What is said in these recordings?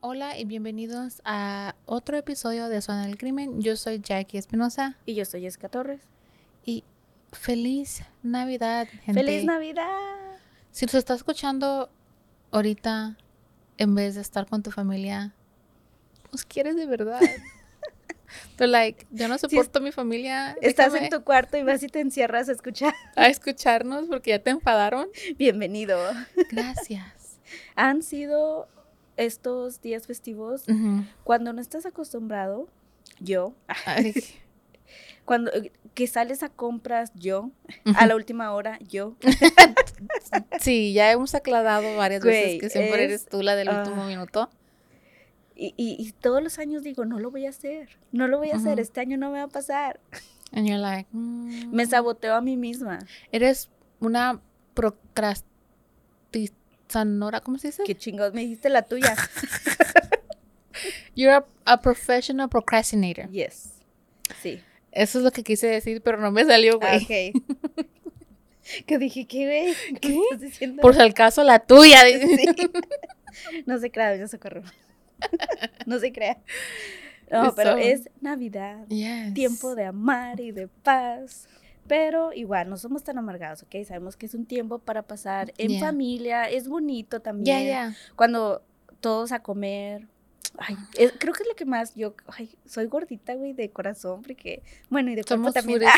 Hola y bienvenidos a otro episodio de Zona del Crimen. Yo soy Jackie Espinosa Y yo soy Jessica Torres. y feliz Navidad, gente. ¡Feliz Navidad! Si nos estás escuchando ahorita en vez de estar con tu familia, nos quieres de verdad. Pero like, yo no soporto a mi familia. Estás déjame en tu cuarto y vas y te encierras a escuchar. a escucharnos porque ya te enfadaron. Bienvenido. Gracias. Han sido estos días festivos cuando no estás acostumbrado, yo, cuando eh, que sales a compras, yo, a la última hora, yo. Sí, ya hemos aclarado varias Güey, veces que siempre es- eres tú la del último ah. minuto. Y, y- y todos los años digo, no lo voy a hacer, no lo voy a hacer, este año no me va a pasar. And you're like, mm. Me saboteo a mí misma. Eres una ¿cómo se dice? Qué chingados, me dijiste la tuya. You're a, a professional procrastinator. Yes. Sí. Eso es lo que quise decir, pero no me salió, Ah, güey. ok. que dije, ¿qué, güey? ¿Qué, estás diciendo? Por si al caso, la tuya. Sí. No se crea, doña Socorro. no se crea. No, pero es Navidad. Yes. Tiempo de amar y de paz. Pero igual, no somos tan amargados, ¿ok? Sabemos que es un tiempo para pasar en Yeah. familia. Es bonito también. Ya, ya. Cuando todos a comer. Ay, es- creo que es lo que más yo. Ay, soy gordita, güey, de corazón, porque. Bueno, y de cuerpo Somos también.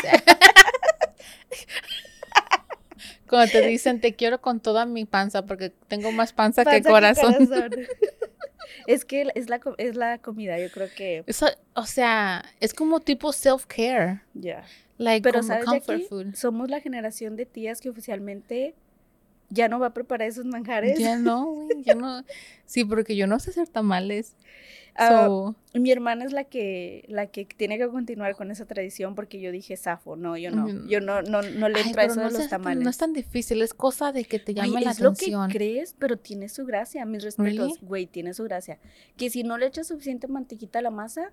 Cuando te dicen te quiero con toda mi panza porque tengo más panza, que corazón. corazón. es que es la, es la comida, yo creo que. Eso, o sea, es como tipo self-care. Ya. Like Pero ¿sabes, Jackie? food. Somos la generación de tías que oficialmente ya no va a preparar esos manjares. Ya no, güey, ya no. Sí, porque yo no sé hacer tamales. Ah, So, Mi hermana es la que, la que tiene que continuar con esa tradición porque yo dije zafo, no, yo no, yo no, no, no le entro a eso no, de los tamales. no es tan difícil, es cosa de que te Ay, llame la es lo atención. que crees, pero tiene su gracia, mis respetos, Really? güey, tiene su gracia. Que si no le echas suficiente mantequita a la masa,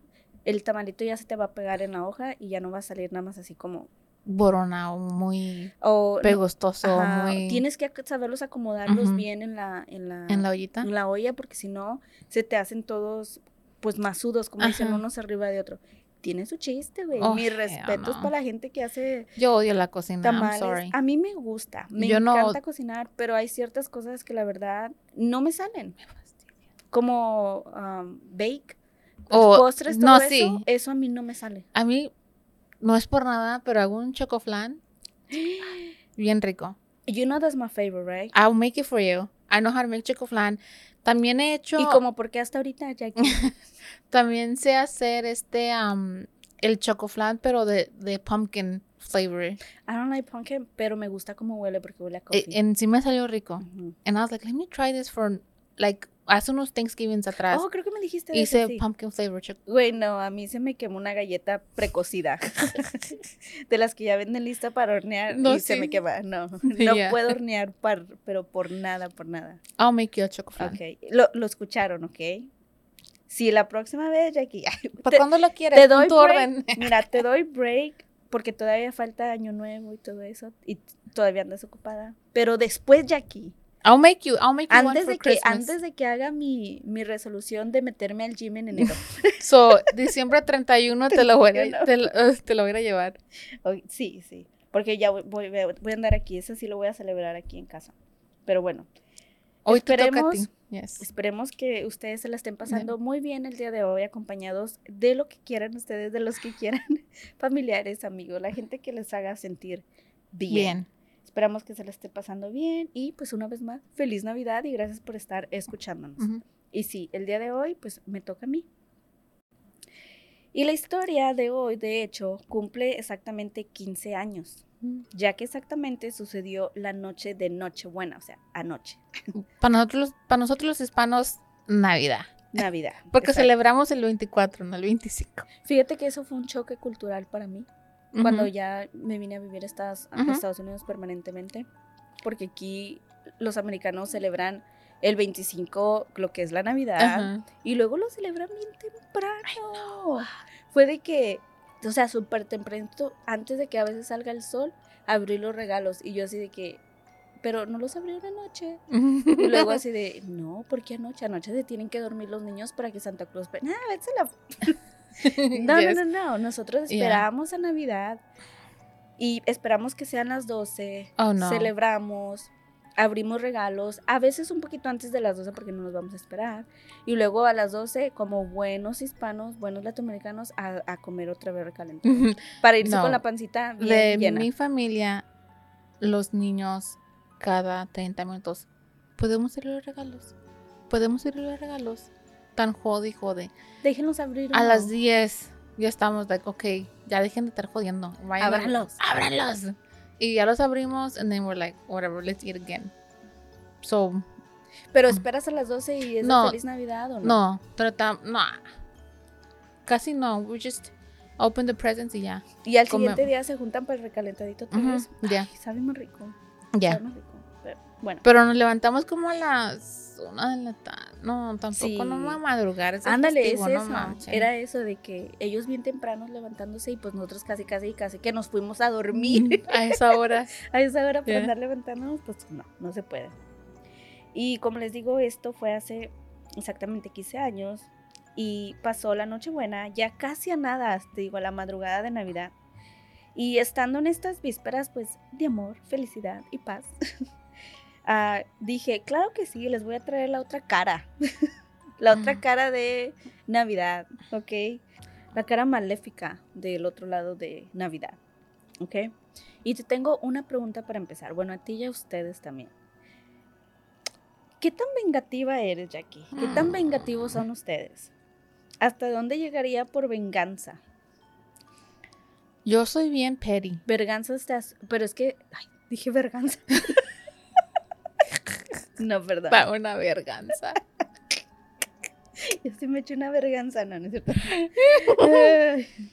el tamalito ya se te va a pegar en la hoja y ya no va a salir nada más así como... Boronao, muy O, pegostoso, ajá, muy Tienes que saberlos acomodarlos bien en la, en la, en la ollita. en la olla porque si no se te hacen todos pues masudos, como dicen unos arriba de otro. Tiene su chiste, güey. Oh, Mis respetos no. para la gente que hace Yo odio la cocina, I'm tamales. sorry. A mí me gusta, me Yo no- encanta cocinar, pero hay ciertas cosas que la verdad no me salen. Como um, bake, O- postres, todo no, eso, sí. eso a mí no me sale. A mí no es por nada, pero hago un chocoflan bien rico. You know that's my favorite, right? I'll make it for you. I know how to make chocoflan. También he hecho Y como porque hasta ahorita, Jackie. También sé hacer este, am, el chocoflan, pero de, de pumpkin flavor. I don't like pumpkin, pero me gusta cómo huele porque huele a E- coffee. en sí me salió rico. Ujú. And I was like, let me try this for, like, hace unos Thanksgivings atrás. Oh, creo que me dijiste hice sí. pumpkin flavor choc Güey, no, a mí se me quemó una galleta precocida. de las que ya venden lista para hornear No, y se me sí. quema. No, no puedo hornear, par- pero por nada, por nada. I'll make you a chocoflan. Ok, lo, lo escucharon, ¿ok? Si la próxima vez, Jackie, ¿Para cuándo lo quieres? te doy tu break. orden. Mira, te doy break porque todavía falta año nuevo y todo eso y todavía andas ocupada. Pero después, Jackie, I'll make you, I'll make you one Antes for de, que, Christmas. antes de que haga mi, mi resolución de meterme al gym en enero. So, diciembre 31 te lo voy a, 31. te lo, eh, te lo voy a llevar. Ok, sí, sí. Porque ya voy, voy, voy a andar aquí. Ese sí lo voy a celebrar aquí en casa. Pero bueno, Hoy te toca a Esperemos- ti. Yes. esperemos que ustedes se la estén pasando muy bien el día de hoy, acompañados de lo que quieran ustedes, de los que quieran, familiares, amigos, la gente que les haga sentir bien. Bien. Esperamos que se la esté pasando bien y pues una vez más, feliz Navidad y gracias por estar escuchándonos. Ujú. Y sí, el día de hoy pues me toca a mí. Y la historia de hoy, de hecho, cumple exactamente 15 años, ya que exactamente sucedió la noche de Nochebuena, o sea, anoche, Para nosotros, para nosotros los hispanos, Navidad. Navidad. Porque Exacto. celebramos el 24, no el 25. Fíjate que eso fue un choque cultural para mí, cuando Ujú. ya me vine a vivir a Estados, Unidos permanentemente, porque aquí los americanos celebran el 25, lo que es la Navidad, Ajá. Y luego lo celebran bien temprano. Fue de que, o sea, súper temprano, antes de que a veces salga el sol, abrí los regalos. Y yo así de que, pero no los abrí una noche. Y luego así de, no, ¿por qué anoche? Anoche se tienen que dormir los niños para que Santa Claus... ve-". Ah, vete a la no, Yes. no, no, no. Nosotros Yeah. esperamos a Navidad y esperamos que sean las 12. Oh, no. Celebramos, abrimos regalos, a veces un poquito antes de las 12 porque no nos vamos a esperar. Y luego a las 12, como buenos hispanos, buenos latinoamericanos, a, a comer otra vez recalentado. Para irse No. con la pancita bien De llena. mi familia, los niños, cada 30 minutos, podemos ir a los regalos. Podemos ir a los regalos. Tan jode y jode. Déjenlos abrir. A las 10 ya estamos, like, ok, ya dejen de estar jodiendo. Vayan Ábranlos. Ábranlos. Y ya los abrimos, and then we're like, whatever, let's eat again. So, Pero esperas a las 12 y es No. feliz Navidad o no. no, tratamos, no. Casi no, we just open the presents y ya. Y al Come- siguiente día se juntan para el recalentadito Ujú, vez. ya. Ay, sabe muy rico. Ya. Pero, bueno. Pero nos levantamos como a las una de la tarde. No, tampoco Sí. no vamos a madrugar. es Ándale, es festivo, no eso. Era eso de que ellos bien tempranos levantándose y pues nosotros casi, casi, casi que nos fuimos a dormir a esa hora. a esa hora para Yeah. andar levantándonos, pues no, no se puede. Y como les digo, esto fue hace exactamente 15 años y pasó la Nochebuena, ya casi a nada, te digo, a la madrugada de Navidad. Y estando en estas vísperas, pues, de amor, felicidad y paz, ah, dije, claro que sí, les voy a traer la otra cara. la otra cara de Navidad, ¿ok? La cara maléfica del otro lado de Navidad, ¿ok? Y te tengo una pregunta para empezar. Bueno, a ti y a ustedes también. ¿Qué tan vengativa eres, Jackie? ¿Qué tan Mm. vengativos son ustedes? ¿Hasta dónde llegaría por venganza? Yo soy bien petty. Verganza estás. Pero es que. Ay, dije verganza. no, perdón. Pa' una verganza. Yo sí me eché una verganza, no, no es cierto.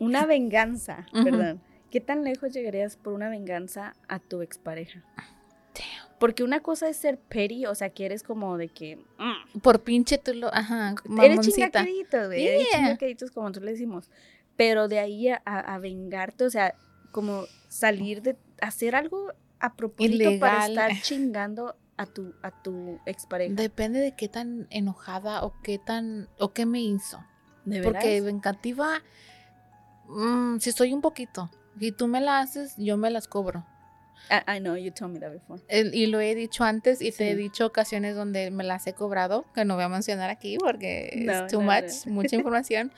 Una venganza, perdón. ¿Qué tan lejos llegarías por una venganza a tu expareja? Damn. Porque una cosa es ser petty, o sea, que eres como de que. mm, Por pinche tú lo. Ajá, eres mamoncita. chingaqueritos, güey. Eres Yeah. chingaqueritos, como tú le decimos. Pero de ahí a, a- a vengarte, o sea, como salir de. hacer algo a propósito para estar chingando a tu, a tu expareja. Depende de qué tan enojada o qué tan. o qué me hizo. ¿De Porque vengativa. mm, si soy un poquito. Y tú me la haces, yo me las cobro. I, I know, you told me that before. El- y lo he dicho antes y te he Sí. dicho ocasiones donde me las he cobrado, que no voy a mencionar aquí porque No, es too no, much, no. mucha información.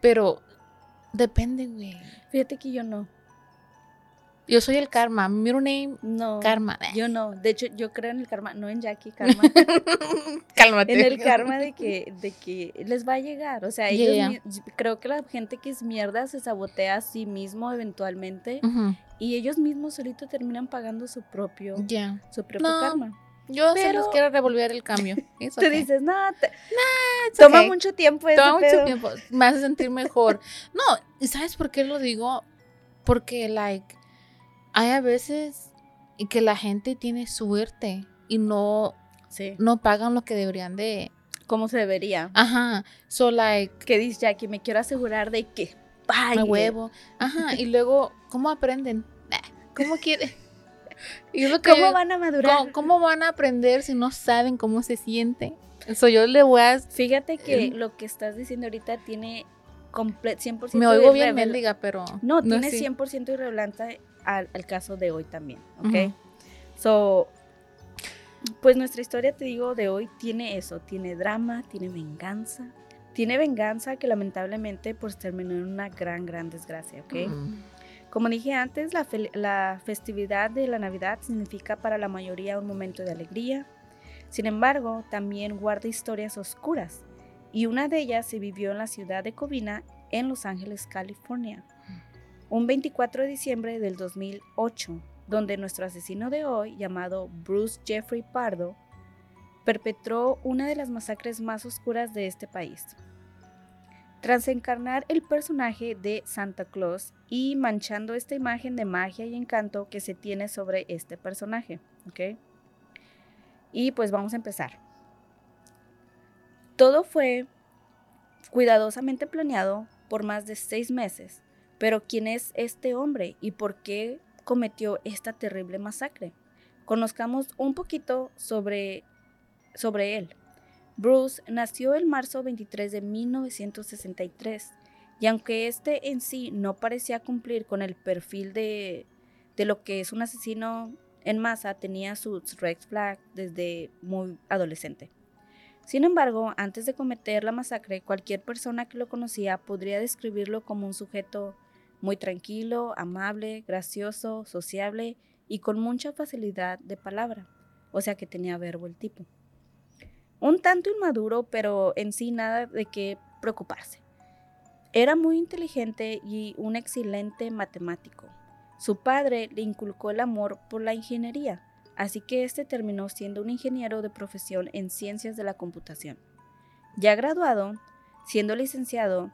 Pero depende, güey. Fíjate que yo no. Yo soy el karma. Mi middle name, No. karma. Yo no. De hecho, yo creo en el karma, no en Jackie, karma. Cálmate. en el karma de que, de que les va a llegar. O sea, ellos Yeah. creo que la gente que es mierda se sabotea a sí mismo eventualmente. Y ellos mismos solitos terminan pagando su propio, Ya. su propio No, karma. Yo se Pero- los quiero revolver el cambio. Okay. dices, no, te- It's toma okay. mucho tiempo ese Toma mucho pedo". tiempo. Me hace sentir mejor. No, ¿y sabes por qué lo digo? Porque, like, hay a veces que la gente tiene suerte y no, Sí. no pagan lo que deberían de. ¿Cómo se debería? Ajá. So, like, ¿Qué dice Jackie? Me quiero asegurar de que me pague. huevo. Ajá. Y luego, ¿cómo aprenden? ¿Cómo quiere? Y lo que- ¿Cómo van a madurar? ¿Cómo, cómo van a aprender si no saben cómo se siente? Eso yo le voy a... Fíjate que Em. lo que estás diciendo ahorita tiene comple- 100% Me oigo de bien mendiga, pero... No, tiene así. 100% irrelevante al, al caso de hoy también, ¿ok? Ujú. So, pues nuestra historia, te digo, de hoy tiene eso, tiene drama, tiene venganza, tiene venganza que lamentablemente pues terminó en una gran, gran desgracia, ¿ok? Como dije antes, la, la festividad de la Navidad significa para la mayoría un momento de alegría. Sin embargo, también guarda historias oscuras, y una de ellas se vivió en la ciudad de Covina, en Los Ángeles, California, un 24 de diciembre del 2008, donde nuestro asesino de hoy, llamado Bruce Jeffrey Pardo, perpetró una de las masacres más oscuras de este país. Tras encarnar el personaje de Santa Claus y manchando esta imagen de magia y encanto que se tiene sobre este personaje. Y pues vamos a empezar. Todo fue cuidadosamente planeado por más de seis meses, pero ¿quién es este hombre y por qué cometió esta terrible masacre? Conozcamos un poquito sobre, sobre él. Bruce nació el marzo 23 de 1963 y aunque este en sí no parecía cumplir con el perfil de, de lo que es un asesino en masa, tenía sus red flags desde muy adolescente. Sin embargo, antes de cometer la masacre, cualquier persona que lo conocía podría describirlo como un sujeto muy tranquilo, amable, gracioso, sociable y con mucha facilidad de palabra, o sea que tenía verbo el tipo. Un tanto inmaduro, pero en sí nada de qué preocuparse. Era muy inteligente y un excelente matemático. Su padre le inculcó el amor por la ingeniería, así que este terminó siendo un ingeniero de profesión en ciencias de la computación. Ya graduado, siendo licenciado,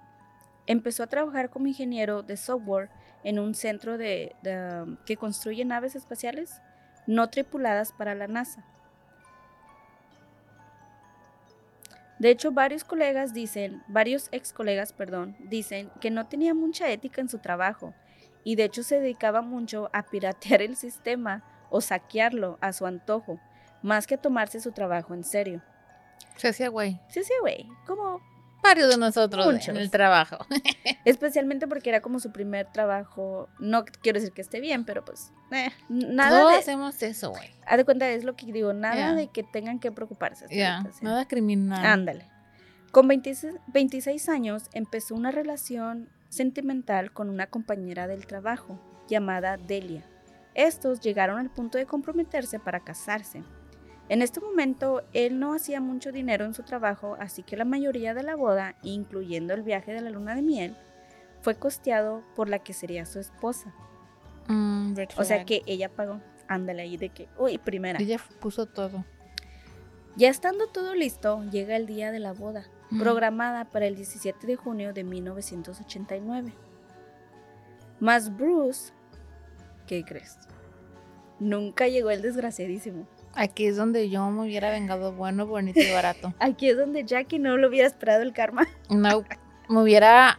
empezó a trabajar como ingeniero de software en un centro de, de, um, que construye naves espaciales no tripuladas para la NASA. De hecho, varios colegas dicen, varios ex colegas, perdón, dicen que no tenía mucha ética en su trabajo y de hecho se dedicaba mucho a piratear el sistema o saquearlo a su antojo, más que a tomarse su trabajo en serio. Se hacía güey. Sí, sí, güey, como Varios de nosotros Muchos. en el trabajo. especialmente porque era como su primer trabajo. No quiero decir que esté bien, pero pues eh, nada Todos de, hacemos eso, güey. haz de cuenta es lo que digo, nada Yeah. de que tengan que preocuparse. ahorita, sí. nada criminal. Ándale. Con 26, 26 años empezó una relación sentimental con una compañera del trabajo llamada Delia. Estos llegaron al punto de comprometerse para casarse. En este momento, él no hacía mucho dinero en su trabajo, así que la mayoría de la boda, incluyendo el viaje de la luna de miel, fue costeado por la que sería su esposa. Mm, O sea que ella pagó. Ándale ahí de que, uy, primera. Ella puso todo. Ya estando todo listo, llega el día de la boda, Mm. programada para el 17 de junio de 1989. Más Bruce, ¿qué crees? Nunca llegó el desgraciadísimo. Aquí es donde yo me hubiera vengado bueno, bonito y barato. Aquí es donde Jackie no lo hubiera esperado el karma. No, me hubiera,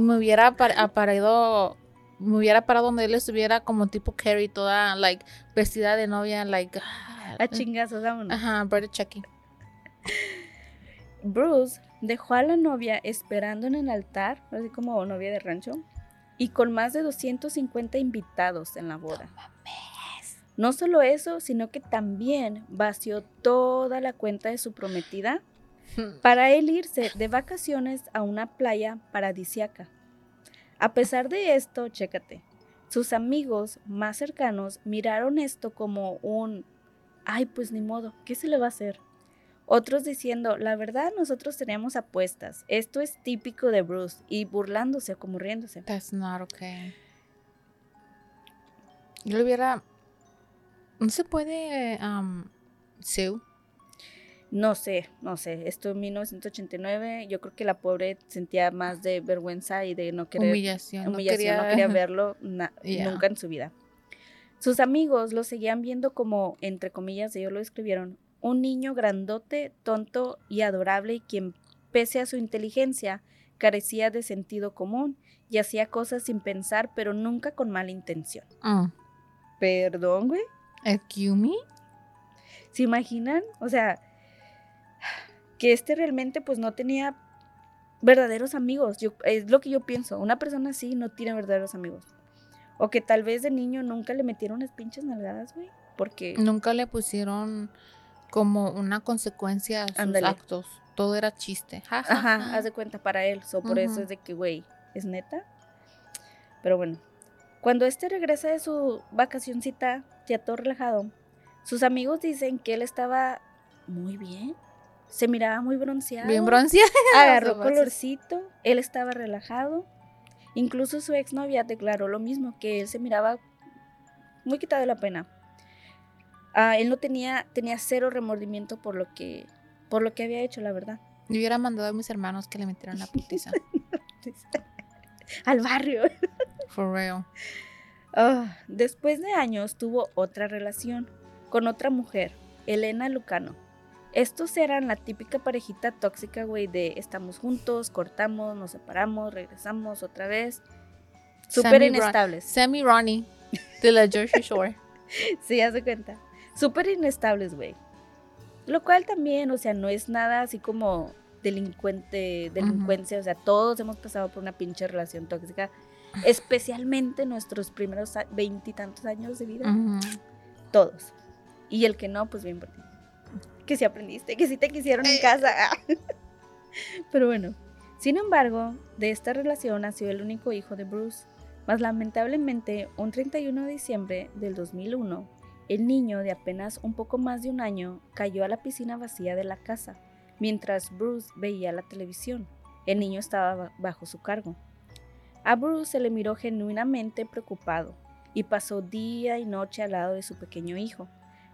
me hubiera par- aparado, me hubiera parado donde él estuviera como tipo Carrie, toda, like, vestida de novia, like, ah, A chingazos, vámonos. Ajá, Brother Chucky. Bruce dejó a la novia esperando en el altar, así como novia de rancho, y con más de 250 invitados en la boda. No solo eso, sino que también vació toda la cuenta de su prometida para él irse de vacaciones a una playa paradisiaca. A pesar de esto, chécate, sus amigos más cercanos miraron esto como un, ay, pues ni modo, ¿qué se le va a hacer? Otros diciendo, la verdad nosotros teníamos apuestas, esto es típico de Bruce, y burlándose como riéndose. That's not okay. Yo hubiera, no se puede, um, sue. No sé, no sé, esto en 1989, yo creo que la pobre sentía más de vergüenza y de no querer Humillación. humillación, no quería- quería verlo na- Yeah. nunca en su vida. Sus amigos lo seguían viendo como, entre comillas, ellos lo escribieron, un niño grandote, tonto y adorable, quien, pese a su inteligencia, carecía de sentido común y hacía cosas sin pensar, pero nunca con mala intención. Mm. Perdón, güey. ¿Excuse me? ¿Se imaginan? O sea, que este realmente pues no tenía verdaderos amigos. Yo, es lo que yo pienso. Una persona así no tiene verdaderos amigos. O que tal vez de niño nunca le metieron unas pinches nalgadas, güey. Porque Nunca le pusieron como una consecuencia a sus actos. Todo era chiste. Ja, ja, Ajá, ja. haz de cuenta para él. So, por eso es de que, güey, ¿es neta? Pero bueno, cuando este regresa de su vacacioncita, ya todo relajado, sus amigos dicen que él estaba muy bien. Se miraba muy bronceado. Bien bronceada. Agarró colorcito. Él estaba relajado. Incluso su exnovia declaró lo mismo, que él se miraba muy quitado de la pena. Ah, él no tenía, tenía cero remordimiento por lo que, por lo que había hecho, la verdad. Yo hubiera mandado a mis hermanos que le metieran la putiza. Al barrio. For real. Ah, después de años tuvo otra relación con otra mujer, Elena Lucano. Estos eran la típica parejita tóxica, güey, de estamos juntos, cortamos, nos separamos, regresamos otra vez. Súper Ron- inestables. Sammy Ronnie de la Jersey Shore. Sí, haz de cuenta. Súper inestables, güey. Lo cual también, o sea, no es nada así como delincuente, delincuencia. O sea, todos hemos pasado por una pinche relación tóxica. Especialmente nuestros primeros a- veintitantos años de vida. Todos. Y el que no, pues bien por ti. Que sí aprendiste, que sí te quisieron en Eh. casa. Pero bueno. Sin embargo, de esta relación nació el único hijo de Bruce. Mas lamentablemente, un 31 de diciembre del 2001, el niño de apenas un poco más de un año cayó a la piscina vacía de la casa, mientras Bruce veía la televisión. El niño estaba ba- bajo su cargo. A Bruce se le miró genuinamente preocupado y pasó día y noche al lado de su pequeño hijo.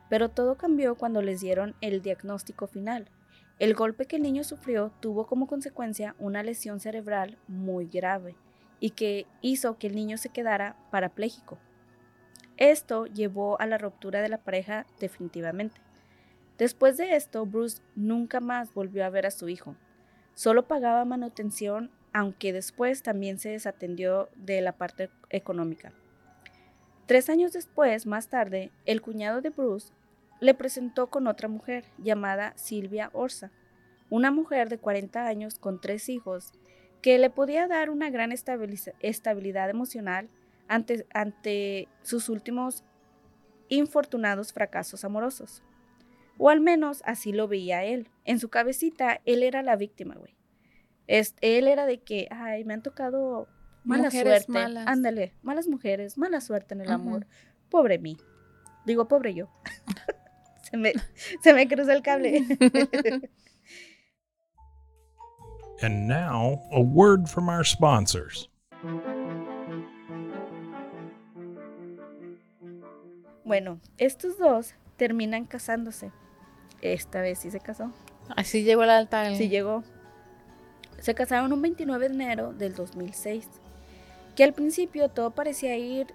Pero todo cambió cuando les dieron el diagnóstico final. El golpe que el niño sufrió tuvo como consecuencia una lesión cerebral muy grave y que hizo que el niño se quedara parapléjico. Esto llevó a la ruptura de la pareja definitivamente. Después de esto, Bruce nunca más volvió a ver a su hijo. Solo pagaba manutención, aunque después también se desatendió de la parte económica. Tres años después, más tarde, el cuñado de Bruce le presentó con otra mujer llamada Silvia Orsa, una mujer de 40 años con tres hijos que le podía dar una gran estabilidad emocional ante, ante sus últimos infortunados fracasos amorosos. O al menos así lo veía él. En su cabecita, él era la víctima, güey. Es- él era de que, ay, me han tocado mala Mujeres suerte. malas. Ándale, malas mujeres, mala suerte en el amor. Pobre mí. Digo, pobre yo. se, me, se me cruzó el cable. And now, a word from our sponsors. bueno, estos dos terminan casándose. Esta vez sí se casó. Así llegó al altar. Sí llegó. Se casaron un 29 de enero del 2006. Que al principio todo parecía ir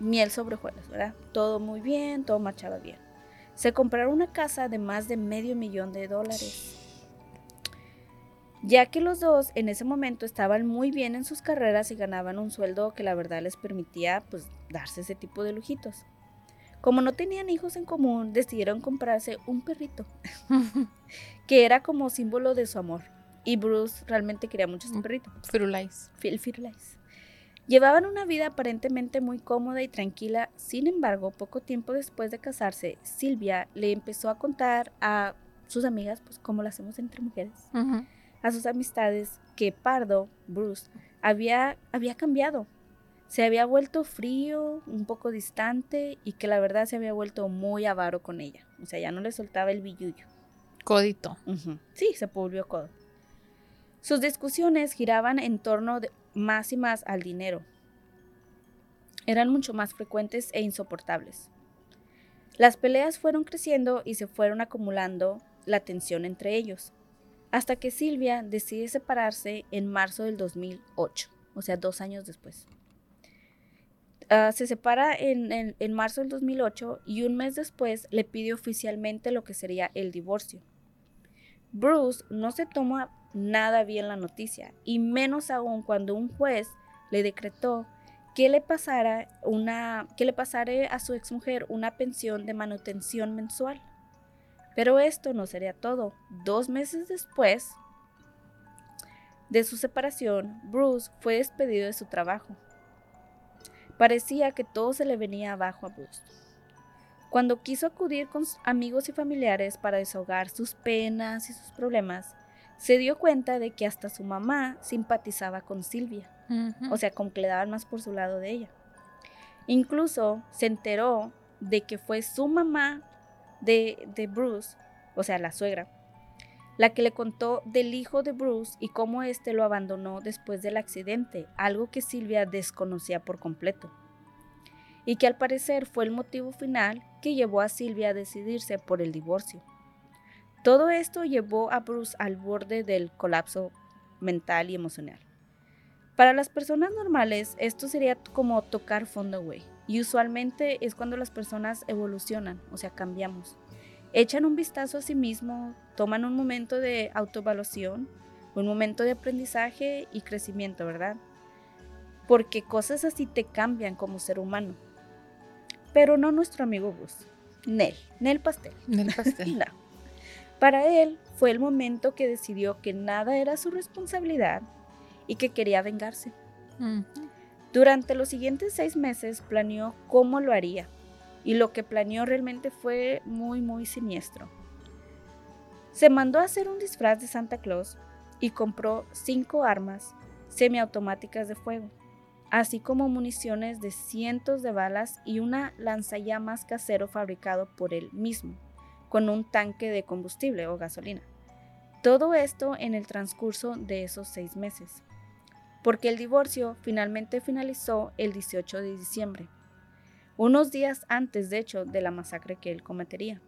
miel sobre hojuelas, ¿verdad? Todo muy bien, todo marchaba bien. Se compraron una casa de más de medio millón de dólares. Ya que los dos en ese momento estaban muy bien en sus carreras y ganaban un sueldo que la verdad les permitía pues darse ese tipo de lujitos. Como no tenían hijos en común, decidieron comprarse un perrito que era como símbolo de su amor. Y Bruce realmente quería mucho este Mm. perrito, Firulais. Phil Firulais. Llevaban una vida aparentemente muy cómoda y tranquila, sin embargo, poco tiempo después de casarse, Silvia le empezó a contar a sus amigas, pues como lo hacemos entre mujeres, Ujú. a sus amistades, que Pardo, Bruce, había, había cambiado. Se había vuelto frío, un poco distante y que la verdad se había vuelto muy avaro con ella. O sea, ya no le soltaba el billullo. Codito. Sí, se volvió codo. Sus discusiones giraban en torno de más y más al dinero. Eran mucho más frecuentes e insoportables. Las peleas fueron creciendo y se fueron acumulando la tensión entre ellos, hasta que Silvia decide separarse en marzo del 2008, o sea, dos años después. Ah, se separa en, en- en marzo del 2008 y un mes después le pide oficialmente lo que sería el divorcio. Bruce no se toma nada bien la noticia, y menos aún cuando un juez le decretó que le pasara una que le pasara a su exmujer una pensión de manutención mensual. Pero esto no sería todo. Dos meses después de su separación, Bruce fue despedido de su trabajo. Parecía que todo se le venía abajo a Bruce. Cuando quiso acudir con amigos y familiares para desahogar sus penas y sus problemas, se dio cuenta de que hasta su mamá simpatizaba con Silvia, o sea, como que le daban más por su lado de ella. Incluso se enteró de que fue su mamá de, de Bruce, o sea, la suegra, la que le contó del hijo de Bruce y cómo éste lo abandonó después del accidente, algo que Silvia desconocía por completo y que al parecer fue el motivo final que llevó a Silvia a decidirse por el divorcio. Todo esto llevó a Bruce al borde del colapso mental y emocional. Para las personas normales, esto sería como tocar fondo, güey. Y usualmente es cuando las personas evolucionan, o sea, cambiamos. Echan un vistazo a sí mismo, toman un momento de autoevaluación, un momento de aprendizaje y crecimiento, ¿verdad? Porque cosas así te cambian como ser humano pero no nuestro amigo Bruce. Nel, Nel Pastel. Nel Pastel. no. Para él fue el momento que decidió que nada era su responsabilidad y que quería vengarse. Durante los siguientes seis meses planeó cómo lo haría y lo que planeó realmente fue muy, muy siniestro. Se mandó a hacer un disfraz de Santa Claus y compró cinco armas semiautomáticas de fuego así como municiones de cientos de balas y una lanzallamas casero fabricado por él mismo, con un tanque de combustible o gasolina. Todo esto en el transcurso de esos seis meses, porque el divorcio finalmente finalizó el 18 de diciembre, unos días antes de hecho de la masacre que él cometería.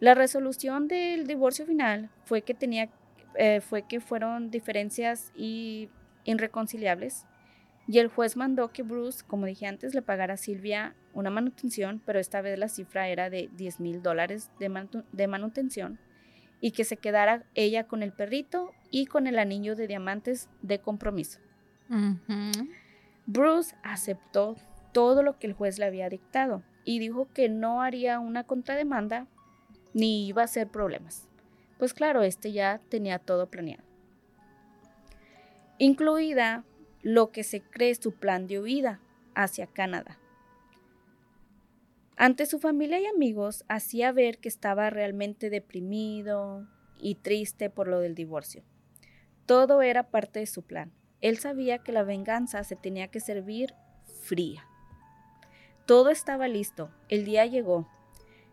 La resolución del divorcio final fue que tenía eh, fue que fueron diferencias y irreconciliables y el juez mandó que Bruce, como dije antes, le pagara a Silvia una manutención, pero esta vez la cifra era de 10 mil dólares de, manutención y que se quedara ella con el perrito y con el anillo de diamantes de compromiso. Bruce aceptó todo lo que el juez le había dictado y dijo que no haría una contrademanda ni iba a ser problemas. Pues claro, este ya tenía todo planeado. Incluida lo que se cree su plan de huida hacia Canadá. Ante su familia y amigos hacía ver que estaba realmente deprimido y triste por lo del divorcio. Todo era parte de su plan. Él sabía que la venganza se tenía que servir fría. Todo estaba listo. El día llegó.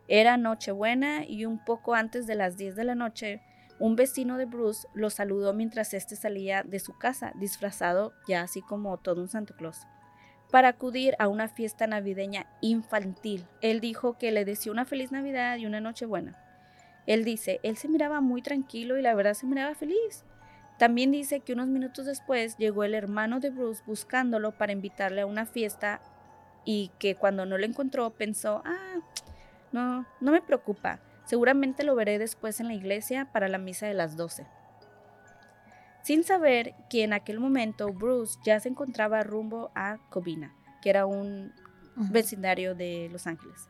Era Nochebuena y un poco antes de las 10 de la noche un vecino de Bruce lo saludó mientras éste salía de su casa, disfrazado ya así como todo un Santa Claus, para acudir a una fiesta navideña infantil. Él dijo que le deseó una feliz Navidad y una noche buena. Él dice, él se miraba muy tranquilo y la verdad se miraba feliz. También dice que unos minutos después llegó el hermano de Bruce buscándolo para invitarle a una fiesta y que cuando no lo encontró pensó, ah, no, no me preocupa, Seguramente lo veré después en la iglesia para la misa de las 12. Sin saber que en aquel momento Bruce ya se encontraba rumbo a Covina, que era un vecindario de Los Ángeles.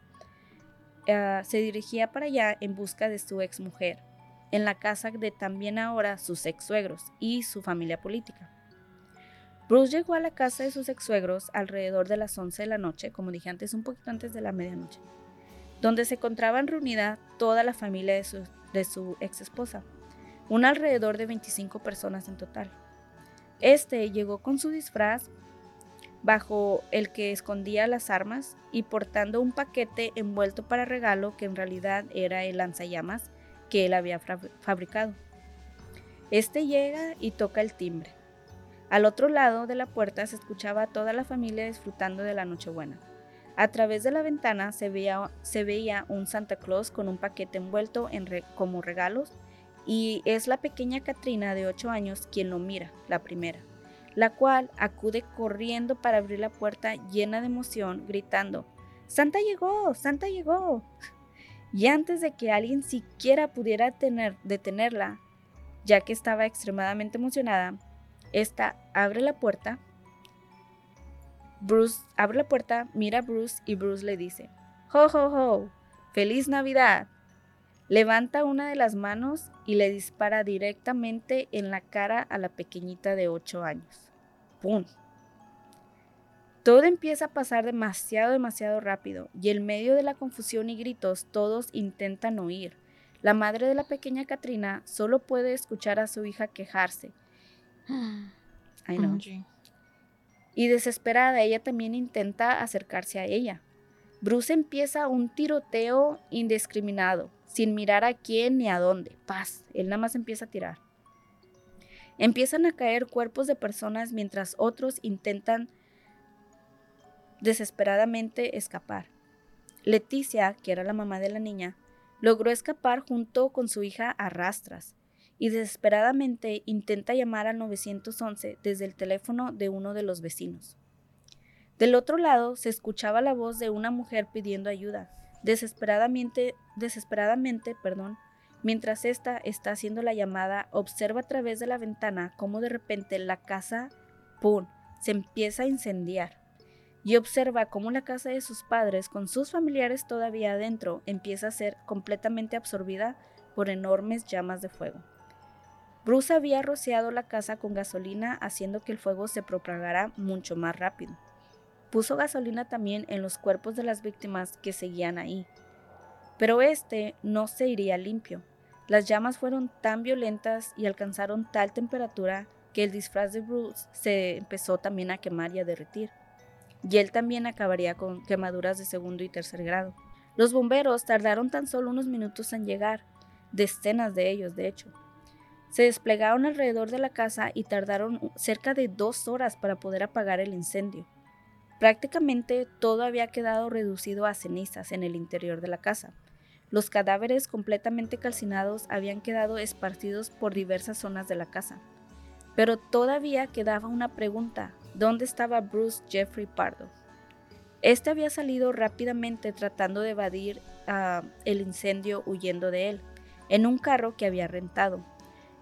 Ah, se dirigía para allá en busca de su ex mujer, en la casa de también ahora sus ex suegros y su familia política. Bruce llegó a la casa de sus ex suegros alrededor de las 11 de la noche, como dije antes, un poquito antes de la medianoche donde se encontraban reunida toda la familia de su, de su ex esposa, un alrededor de 25 personas en total. Este llegó con su disfraz bajo el que escondía las armas y portando un paquete envuelto para regalo que en realidad era el lanzallamas que él había fabricado. Este llega y toca el timbre. Al otro lado de la puerta se escuchaba a toda la familia disfrutando de la Nochebuena. A través de la ventana se veía, un Santa Claus con un paquete envuelto en como regalos y es la pequeña Katrina de 8 años quien lo mira, la primera, la cual acude corriendo para abrir la puerta llena de emoción, gritando, Santa llegó, Santa llegó. Y antes de que alguien siquiera pudiera tener, detenerla, ya que estaba extremadamente emocionada, esta abre la puerta Bruce abre la puerta, mira a Bruce y Bruce le dice, ¡Ho, ho, ho! ¡Feliz Navidad! Levanta una de las manos y le dispara directamente en la cara a la pequeñita de 8 años. ¡Pum! Todo empieza a pasar demasiado, demasiado rápido y en medio de la confusión y gritos todos intentan oír. La madre de la pequeña Katrina solo puede escuchar a su hija quejarse. Ay, no. Y desesperada, ella también intenta acercarse a ella. Bruce empieza un tiroteo indiscriminado, sin mirar a quién ni a dónde. Paz, él nada más empieza a tirar. Empiezan a caer cuerpos de personas mientras otros intentan desesperadamente escapar. Leticia, que era la mamá de la niña, logró escapar junto con su hija a rastras y desesperadamente intenta llamar al 911 desde el teléfono de uno de los vecinos. Del otro lado se escuchaba la voz de una mujer pidiendo ayuda, desesperadamente, desesperadamente, perdón, mientras ésta está haciendo la llamada, observa a través de la ventana cómo de repente la casa, ¡pum!, se empieza a incendiar y observa cómo la casa de sus padres, con sus familiares todavía adentro, empieza a ser completamente absorbida por enormes llamas de fuego. Bruce había rociado la casa con gasolina haciendo que el fuego se propagara mucho más rápido. Puso gasolina también en los cuerpos de las víctimas que seguían ahí. Pero este no se iría limpio. Las llamas fueron tan violentas y alcanzaron tal temperatura que el disfraz de Bruce se empezó también a quemar y a derretir. Y él también acabaría con quemaduras de segundo y tercer grado. Los bomberos tardaron tan solo unos minutos en llegar, decenas de ellos de hecho. Se desplegaron alrededor de la casa y tardaron cerca de dos horas para poder apagar el incendio. Prácticamente todo había quedado reducido a cenizas en el interior de la casa. Los cadáveres completamente calcinados habían quedado esparcidos por diversas zonas de la casa. Pero todavía quedaba una pregunta. ¿Dónde estaba Bruce Jeffrey Pardo? Este había salido rápidamente tratando de evadir ah, el incendio huyendo de él, en un carro que había rentado.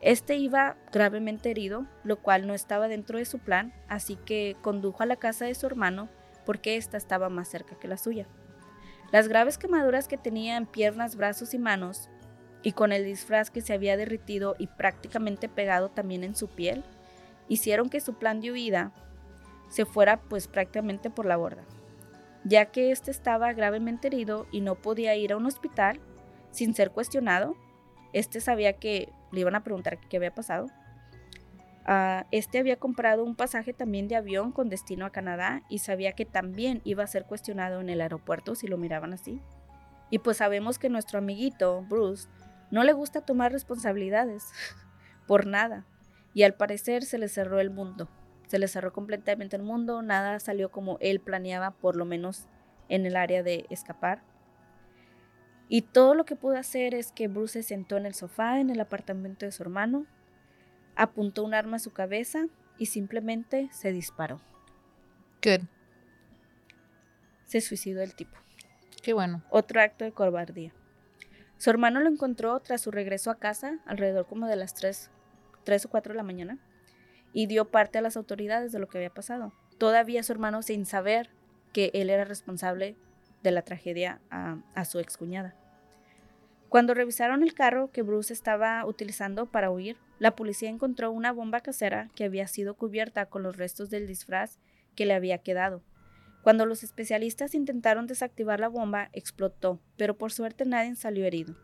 Este iba gravemente herido, lo cual no estaba dentro de su plan, así que condujo a la casa de su hermano porque ésta estaba más cerca que la suya. Las graves quemaduras que tenía en piernas, brazos y manos, y con el disfraz que se había derretido y prácticamente pegado también en su piel, hicieron que su plan de huida se fuera pues prácticamente por la borda, ya que éste estaba gravemente herido y no podía ir a un hospital sin ser cuestionado. Este sabía que le iban a preguntar qué había pasado. Ah, este había comprado un pasaje también de avión con destino a Canadá y sabía que también iba a ser cuestionado en el aeropuerto si lo miraban así. Y pues sabemos que nuestro amiguito, Bruce, no le gusta tomar responsabilidades por nada. Y al parecer se le cerró el mundo. Se le cerró completamente el mundo, nada salió como él planeaba, por lo menos en el área de escapar. Y todo lo que pudo hacer es que Bruce se sentó en el sofá en el apartamento de su hermano, apuntó un arma a su cabeza y simplemente se disparó. Good. Se suicidó el tipo. Qué bueno. Otro acto de cobardía. Su hermano lo encontró tras su regreso a casa, alrededor como de las 3, 3 o 4 de la mañana, y dio parte a las autoridades de lo que había pasado. Todavía su hermano sin saber que él era responsable de la tragedia a, a su excuñada. Cuando revisaron el carro que Bruce estaba utilizando para huir, la policía encontró una bomba casera que había sido cubierta con los restos del disfraz que le había quedado. Cuando los especialistas intentaron desactivar la bomba, explotó, pero por suerte nadie salió herido.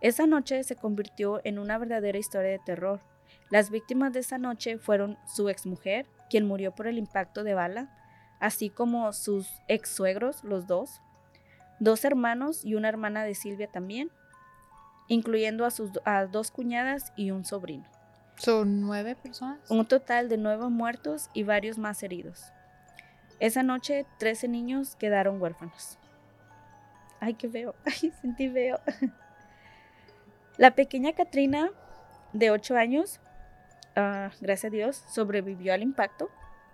Esa noche se convirtió en una verdadera historia de terror. Las víctimas de esa noche fueron su exmujer, quien murió por el impacto de bala, así como sus ex suegros, los dos, dos hermanos y una hermana de Silvia también, incluyendo a sus dos cuñadas y un sobrino. ¿Son nueve personas? Un total de nueve muertos y varios más heridos. Esa noche, 13 niños quedaron huérfanos. Ay, qué veo. Ay, sentí veo. La pequeña Katrina, de 8 años, ah, gracias a Dios, sobrevivió al impacto,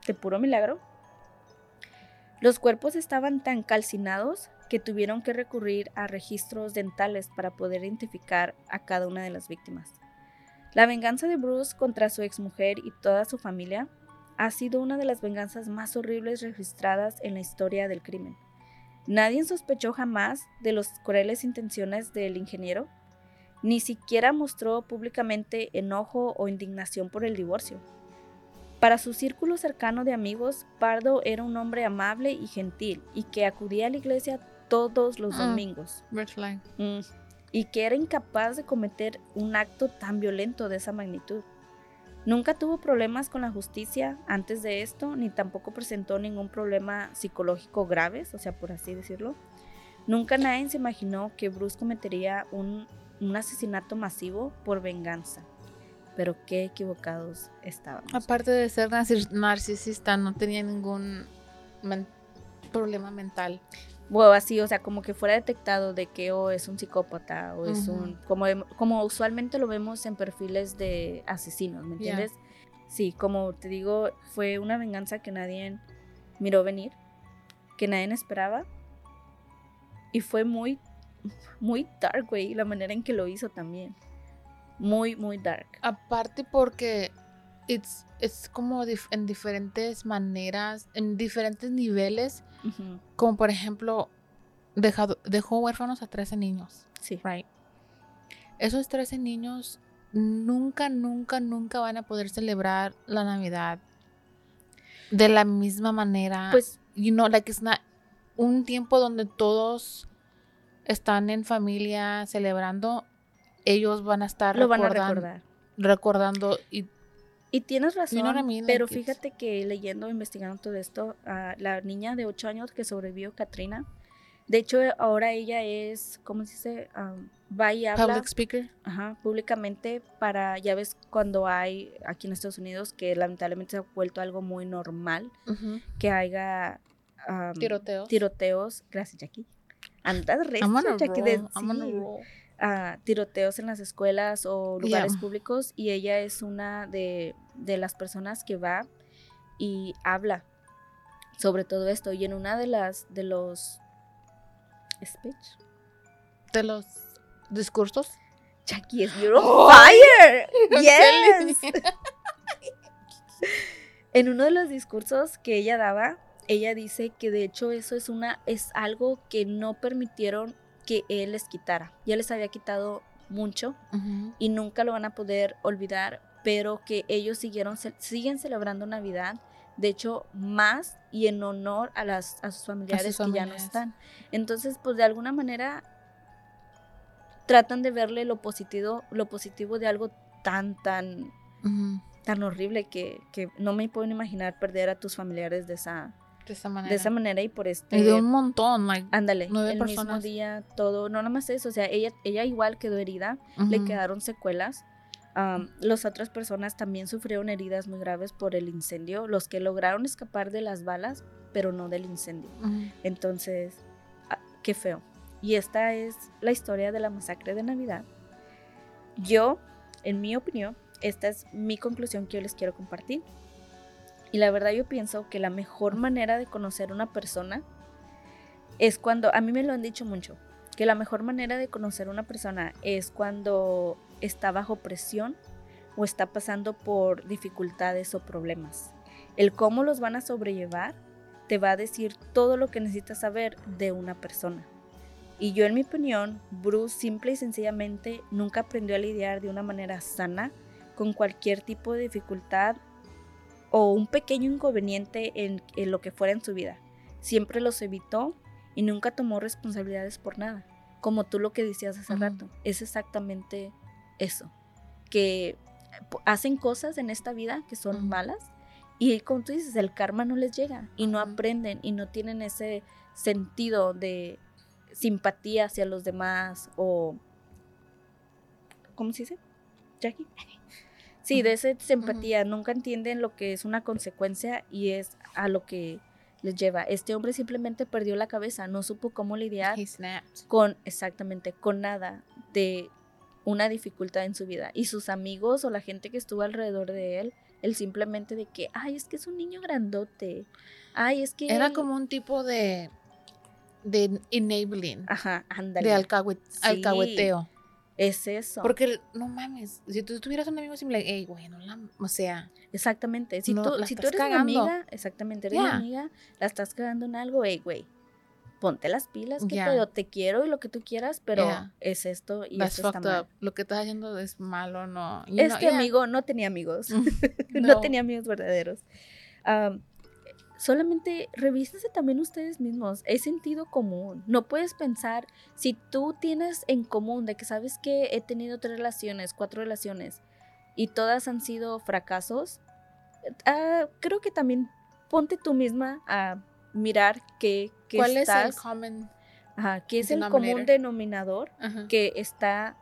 de puro milagro. Los cuerpos estaban tan calcinados que tuvieron que recurrir a registros dentales para poder identificar a cada una de las víctimas. La venganza de Bruce contra su exmujer y toda su familia ha sido una de las venganzas más horribles registradas en la historia del crimen. Nadie sospechó jamás de las crueles intenciones del ingeniero, ni siquiera mostró públicamente enojo o indignación por el divorcio. Para su círculo cercano de amigos, Pardo era un hombre amable y gentil y que acudía a la iglesia todos los Ah. domingos. Red flag. Mm, y que era incapaz de cometer un acto tan violento de esa magnitud. Nunca tuvo problemas con la justicia antes de esto, ni tampoco presentó ningún problema psicológico graves, o sea, por así decirlo. Nunca nadie se imaginó que Bruce cometería un, un asesinato masivo por venganza. Pero qué equivocados estábamos. Aparte de ser narcis- narcisista, no tenía ningún men- problema mental. O así, o sea, como que fuera detectado de que o es un psicópata o es un... Como, como usualmente lo vemos en perfiles de asesinos, ¿me entiendes? Sí, como te digo, fue una venganza que nadie miró venir, que nadie esperaba. Y fue muy, muy dark, güey, la manera en que lo hizo también. Muy, muy dark. Aparte porque it's, es como dif- en diferentes maneras, en diferentes niveles, como por ejemplo, dejado, dejó huérfanos a 13 niños, Sí. right? Esos 13 niños nunca, nunca, nunca van a poder celebrar la Navidad de la misma manera. Pues you know, like it's not un tiempo donde todos están en familia celebrando, ellos van a estar lo van a recordar. recordando y Y tienes razón, know what I mean? pero fíjate que leyendo, investigando todo esto, ah, la niña de 8 años que sobrevivió, Katrina, de hecho ahora ella es, ¿cómo se dice? Am, va y habla public speaker. ajá, públicamente para, ya ves, cuando hay aquí en Estados Unidos, que lamentablemente se ha vuelto algo muy normal, que haya am, Tiroteos. tiroteos, gracias Jackie, andas a Jackie, de- sí. A tiroteos en las escuelas o lugares Yeah. públicos y ella es una de, de las personas que va y habla sobre todo esto y en una de las de los speech De los discursos. Jackie es you're on fire yes en uno de los discursos que ella daba ella dice que de hecho eso es una es algo que no permitieron que él les quitara. Ya les había quitado mucho y nunca lo van a poder olvidar, pero que ellos siguieron, siguen celebrando Navidad, de hecho, más y en honor a, las, a sus familiares que ya no están. Entonces, pues de alguna manera tratan de verle lo positivo, lo positivo de algo tan, tan, tan horrible que, que no me puedo imaginar perder a tus familiares de esa, De esa manera. de esa manera y por este... Y de un montón, like. Ándale, nueve el mismo personas. día, todo, no nada más eso, o sea, ella, ella igual quedó herida, le ujú. quedaron secuelas. Am, las otras personas también sufrieron heridas muy graves por el incendio, los que lograron escapar de las balas, pero no del incendio. Ujú. Entonces, ah, qué feo. Y esta es la historia de la masacre de Navidad. Yo, en mi opinión, esta es mi conclusión que yo les quiero compartir. Y la verdad yo pienso que la mejor manera de conocer una persona es cuando, a mí me lo han dicho mucho, que la mejor manera de conocer una persona es cuando está bajo presión o está pasando por dificultades o problemas. El cómo los van a sobrellevar te va a decir todo lo que necesitas saber de una persona. Y yo en mi opinión, Bruce simple y sencillamente nunca aprendió a lidiar de una manera sana con cualquier tipo de dificultad o un pequeño inconveniente en, en lo que fuera en su vida. Siempre los evitó y nunca tomó responsabilidades por nada. Como tú lo que decías hace rato, es exactamente eso. Que hacen cosas en esta vida que son malas y como tú dices, el karma no les llega y no aprenden y no tienen ese sentido de simpatía hacia los demás o... ¿Cómo se dice? Jackie. Sí, de esa simpatía, nunca entienden lo que es una consecuencia y es a lo que les lleva. Este hombre simplemente perdió la cabeza, no supo cómo lidiar con exactamente con nada de una dificultad en su vida y sus amigos o la gente que estuvo alrededor de él el simplemente de que ay es que es un niño grandote ay es que Era él-". como un tipo de. de enabling. ajá ándale de alcahuet- Sí. alcahueteo. Es eso. Porque, no mames, si tú tuvieras un amigo simple, hey, güey, no la, o sea, Exactamente. Si No, tú, si tú eres cagando. amiga, exactamente, eres mi Ya. amiga, la estás cagando en algo, hey, güey. Ponte las pilas, que pedo, te quiero y lo que tú quieras, pero es esto y that's esto está fucked mal. up. Lo que estás haciendo es malo, no. You Este know, yeah. amigo no tenía amigos, Mm, no no. tenía amigos verdaderos. Solamente revísense también ustedes mismos. Es sentido común. No puedes pensar, si tú tienes en común de que sabes que he tenido tres relaciones, cuatro relaciones, y todas han sido fracasos, ah, creo que también ponte tú misma a mirar qué, qué ¿Cuál es el common? ajá, qué es el común denominador Ajá. que está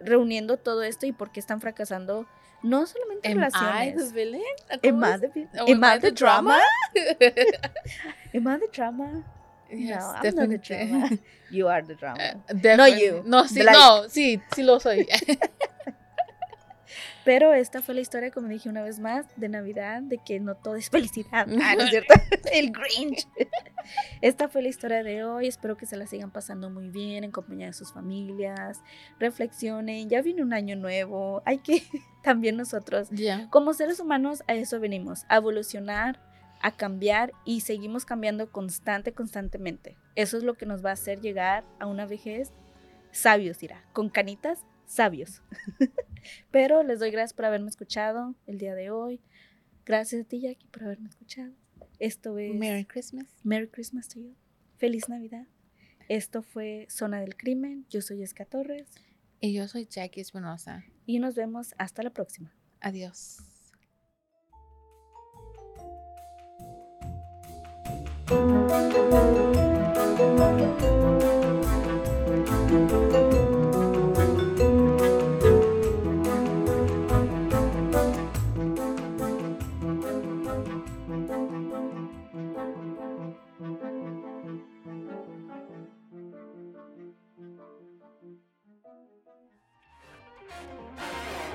reuniendo todo esto y por qué están fracasando no solamente Am I the relaciones. villain? Am ¿Cómo I the, Oh, am I the drama? Am I the drama? no, I'm not the definitely. drama. You are the drama. Uh, definitely. you. No, sí, like. no, sí, sí lo soy. Pero esta fue la historia, como dije una vez más, de Navidad, de que no todo es felicidad. Ah, no es cierto. El Grinch. Esta fue la historia de hoy. Espero que se la sigan pasando muy bien en compañía de sus familias. Reflexionen. Ya viene un año nuevo. Hay que también nosotros Ya. Como seres humanos a eso venimos, a evolucionar, a cambiar y seguimos cambiando constante, constantemente. Eso es lo que nos va a hacer llegar a una vejez sabios, dirá, con canitas, sabios. Pero les doy gracias por haberme escuchado el día de hoy. Gracias a ti, Jackie, por haberme escuchado. Esto es Merry Christmas. Merry Christmas to you. Feliz Navidad. Esto fue Zona del Crimen. Yo soy Esca Torres Y yo soy Jackie Espinosa. y nos vemos hasta la próxima. Adiós.